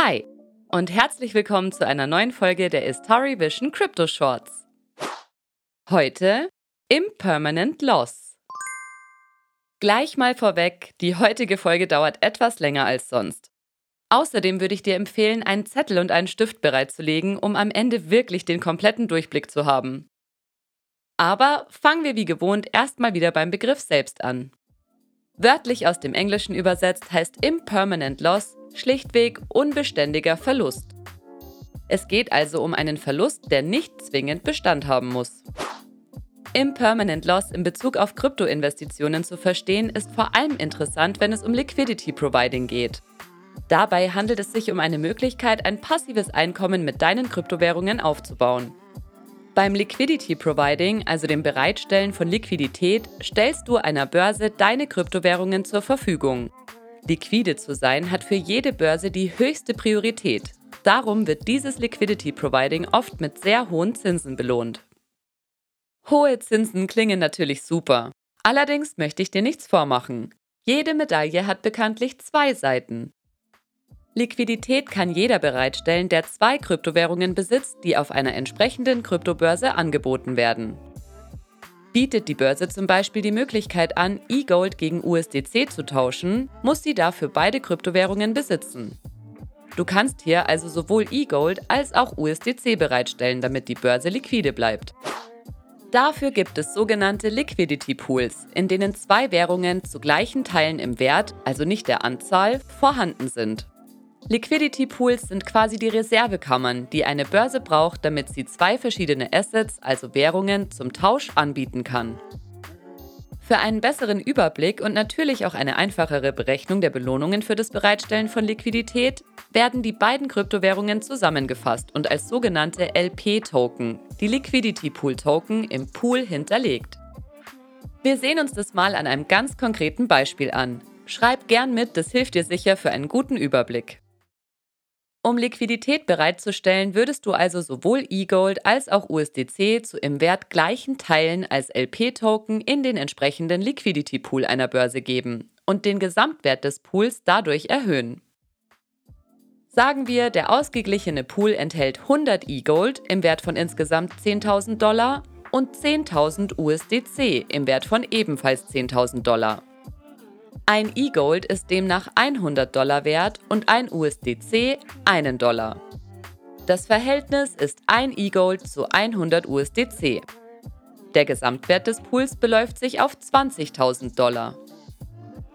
Hi und herzlich willkommen zu einer neuen Folge der Istari Vision Crypto Shorts. Heute Impermanent Loss. Gleich mal vorweg, die heutige Folge dauert etwas länger als sonst. Außerdem würde ich dir empfehlen, einen Zettel und einen Stift bereitzulegen, um am Ende wirklich den kompletten Durchblick zu haben. Aber fangen wir wie gewohnt erstmal wieder beim Begriff selbst an. Wörtlich aus dem Englischen übersetzt heißt Impermanent Loss schlichtweg unbeständiger Verlust. Es geht also um einen Verlust, der nicht zwingend Bestand haben muss. Impermanent Loss in Bezug auf Kryptoinvestitionen zu verstehen, ist vor allem interessant, wenn es um Liquidity Providing geht. Dabei handelt es sich um eine Möglichkeit, ein passives Einkommen mit deinen Kryptowährungen aufzubauen. Beim Liquidity Providing, also dem Bereitstellen von Liquidität, stellst du einer Börse deine Kryptowährungen zur Verfügung. Liquide zu sein hat für jede Börse die höchste Priorität. Darum wird dieses Liquidity Providing oft mit sehr hohen Zinsen belohnt. Hohe Zinsen klingen natürlich super. Allerdings möchte ich dir nichts vormachen. Jede Medaille hat bekanntlich zwei Seiten. Liquidität kann jeder bereitstellen, der zwei Kryptowährungen besitzt, die auf einer entsprechenden Kryptobörse angeboten werden. Bietet die Börse zum Beispiel die Möglichkeit an, E-Gold gegen USDC zu tauschen, muss sie dafür beide Kryptowährungen besitzen. Du kannst hier also sowohl E-Gold als auch USDC bereitstellen, damit die Börse liquide bleibt. Dafür gibt es sogenannte Liquidity Pools, in denen zwei Währungen zu gleichen Teilen im Wert, also nicht der Anzahl, vorhanden sind. Liquidity Pools sind quasi die Reservekammern, die eine Börse braucht, damit sie zwei verschiedene Assets, also Währungen, zum Tausch anbieten kann. Für einen besseren Überblick und natürlich auch eine einfachere Berechnung der Belohnungen für das Bereitstellen von Liquidität werden die beiden Kryptowährungen zusammengefasst und als sogenannte LP-Token, die Liquidity Pool Token, im Pool hinterlegt. Wir sehen uns das mal an einem ganz konkreten Beispiel an. Schreib gern mit, das hilft dir sicher für einen guten Überblick. Um Liquidität bereitzustellen, würdest du also sowohl E-Gold als auch USDC zu im Wert gleichen Teilen als LP-Token in den entsprechenden Liquidity Pool einer Börse geben und den Gesamtwert des Pools dadurch erhöhen. Sagen wir, der ausgeglichene Pool enthält 100 E-Gold im Wert von insgesamt 10.000 Dollar und 10.000 USDC im Wert von ebenfalls 10.000 Dollar. Ein E-Gold ist demnach 100 Dollar wert und ein USDC 1 Dollar. Das Verhältnis ist ein E-Gold zu 100 USDC. Der Gesamtwert des Pools beläuft sich auf 20.000 Dollar.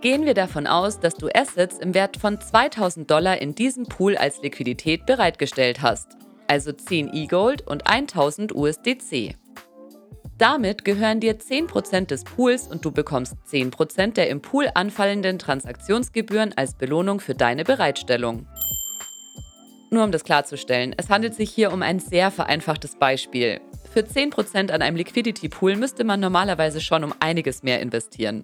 Gehen wir davon aus, dass du Assets im Wert von 2000 Dollar in diesem Pool als Liquidität bereitgestellt hast, also 10 E-Gold und 1000 USDC. Damit gehören dir 10% des Pools und du bekommst 10% der im Pool anfallenden Transaktionsgebühren als Belohnung für deine Bereitstellung. Nur um das klarzustellen, es handelt sich hier um ein sehr vereinfachtes Beispiel. Für 10% an einem Liquidity Pool müsste man normalerweise schon um einiges mehr investieren.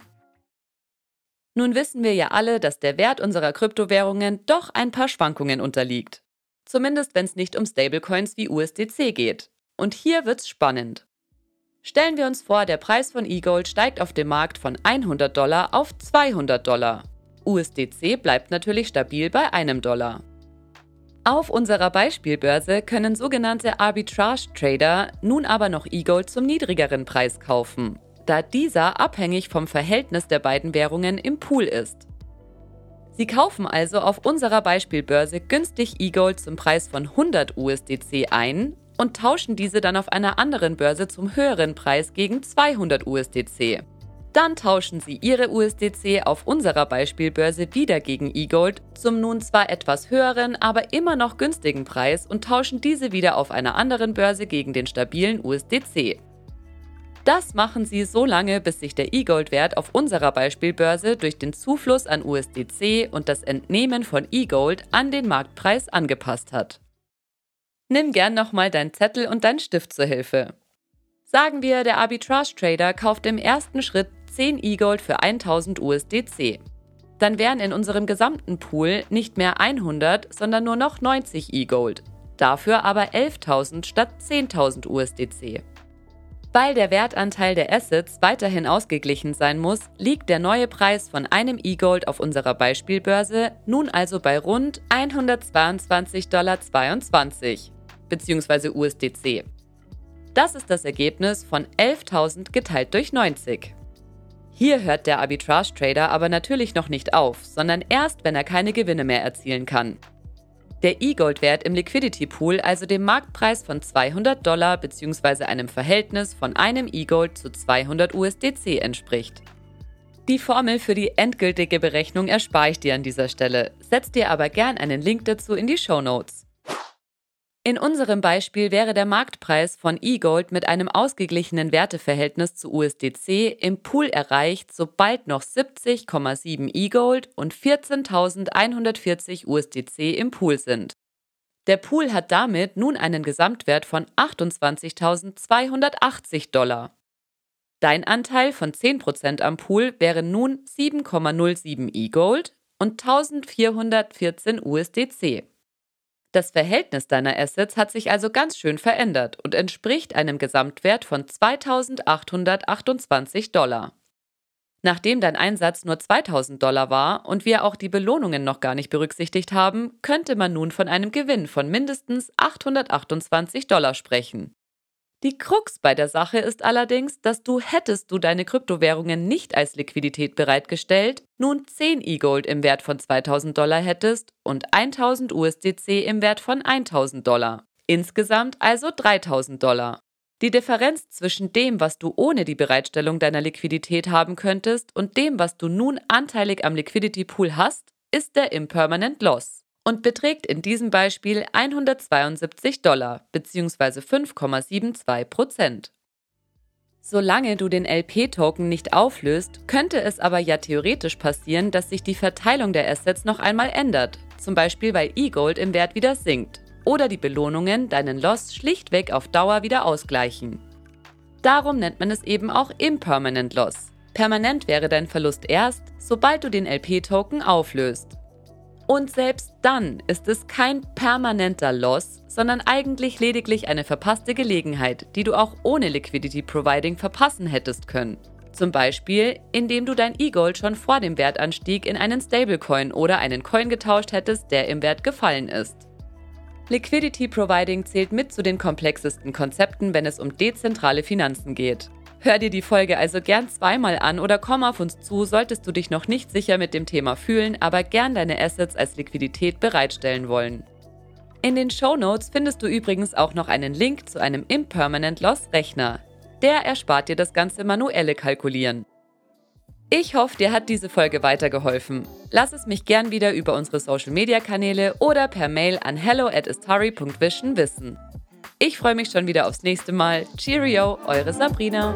Nun wissen wir ja alle, dass der Wert unserer Kryptowährungen doch ein paar Schwankungen unterliegt. Zumindest wenn es nicht um Stablecoins wie USDC geht. Und hier wird's spannend. Stellen wir uns vor, der Preis von E-Gold steigt auf dem Markt von 100 Dollar auf 200 Dollar. USDC bleibt natürlich stabil bei einem Dollar. Auf unserer Beispielbörse können sogenannte Arbitrage-Trader nun aber noch E-Gold zum niedrigeren Preis kaufen, da dieser abhängig vom Verhältnis der beiden Währungen im Pool ist. Sie kaufen also auf unserer Beispielbörse günstig E-Gold zum Preis von 100 USDC ein und tauschen diese dann auf einer anderen Börse zum höheren Preis gegen 200 USDC. Dann tauschen sie ihre USDC auf unserer Beispielbörse wieder gegen eGold zum nun zwar etwas höheren, aber immer noch günstigen Preis und tauschen diese wieder auf einer anderen Börse gegen den stabilen USDC. Das machen sie so lange, bis sich der E-Gold-Wert auf unserer Beispielbörse durch den Zufluss an USDC und das Entnehmen von E-Gold an den Marktpreis angepasst hat. Nimm gern nochmal deinen Zettel und deinen Stift zur Hilfe. Sagen wir, der Arbitrage-Trader kauft im ersten Schritt 10 E-Gold für 1000 USDC. Dann wären in unserem gesamten Pool nicht mehr 100, sondern nur noch 90 E-Gold. Dafür aber 11.000 statt 10.000 USDC. Weil der Wertanteil der Assets weiterhin ausgeglichen sein muss, liegt der neue Preis von einem E-Gold auf unserer Beispielbörse nun also bei rund 122,22 Dollar bzw. USDC. Das ist das Ergebnis von 11.000 geteilt durch 90. Hier hört der Arbitrage-Trader aber natürlich noch nicht auf, sondern erst, wenn er keine Gewinne mehr erzielen kann der E-Gold-Wert im Liquidity Pool also dem Marktpreis von 200 Dollar bzw. einem Verhältnis von einem E-Gold zu 200 USDC entspricht. Die Formel für die endgültige Berechnung erspare ich dir an dieser Stelle, setz dir aber gern einen Link dazu in die Show Notes. In unserem Beispiel wäre der Marktpreis von eGold mit einem ausgeglichenen Werteverhältnis zu USDC im Pool erreicht, sobald noch 70,7 eGold und 14.140 USDC im Pool sind. Der Pool hat damit nun einen Gesamtwert von 28.280 Dollar. Dein Anteil von 10% am Pool wäre nun 7,07 eGold und 1414 USDC. Das Verhältnis deiner Assets hat sich also ganz schön verändert und entspricht einem Gesamtwert von 2828 Dollar. Nachdem dein Einsatz nur 2000 Dollar war und wir auch die Belohnungen noch gar nicht berücksichtigt haben, könnte man nun von einem Gewinn von mindestens 828 Dollar sprechen. Die Krux bei der Sache ist allerdings, dass du hättest du deine Kryptowährungen nicht als Liquidität bereitgestellt, nun 10 E-Gold im Wert von 2000 Dollar hättest und 1000 USDC im Wert von 1000 Dollar. Insgesamt also 3000 Dollar. Die Differenz zwischen dem, was du ohne die Bereitstellung deiner Liquidität haben könntest und dem, was du nun anteilig am Liquidity Pool hast, ist der Impermanent Loss und beträgt in diesem Beispiel 172 Dollar bzw. 5,72 Prozent. Solange du den LP-Token nicht auflöst, könnte es aber ja theoretisch passieren, dass sich die Verteilung der Assets noch einmal ändert, zum Beispiel weil E-Gold im Wert wieder sinkt oder die Belohnungen deinen Loss schlichtweg auf Dauer wieder ausgleichen. Darum nennt man es eben auch Impermanent Loss. Permanent wäre dein Verlust erst, sobald du den LP-Token auflöst. Und selbst dann ist es kein permanenter Loss, sondern eigentlich lediglich eine verpasste Gelegenheit, die du auch ohne Liquidity Providing verpassen hättest können. Zum Beispiel, indem du dein E-Gold schon vor dem Wertanstieg in einen Stablecoin oder einen Coin getauscht hättest, der im Wert gefallen ist. Liquidity Providing zählt mit zu den komplexesten Konzepten, wenn es um dezentrale Finanzen geht. Hör dir die Folge also gern zweimal an oder komm auf uns zu, solltest du dich noch nicht sicher mit dem Thema fühlen, aber gern deine Assets als Liquidität bereitstellen wollen. In den Show Notes findest du übrigens auch noch einen Link zu einem Impermanent Loss Rechner. Der erspart dir das ganze manuelle Kalkulieren. Ich hoffe, dir hat diese Folge weitergeholfen. Lass es mich gern wieder über unsere Social Media Kanäle oder per Mail an hello at wissen. Ich freue mich schon wieder aufs nächste Mal. Cheerio, eure Sabrina.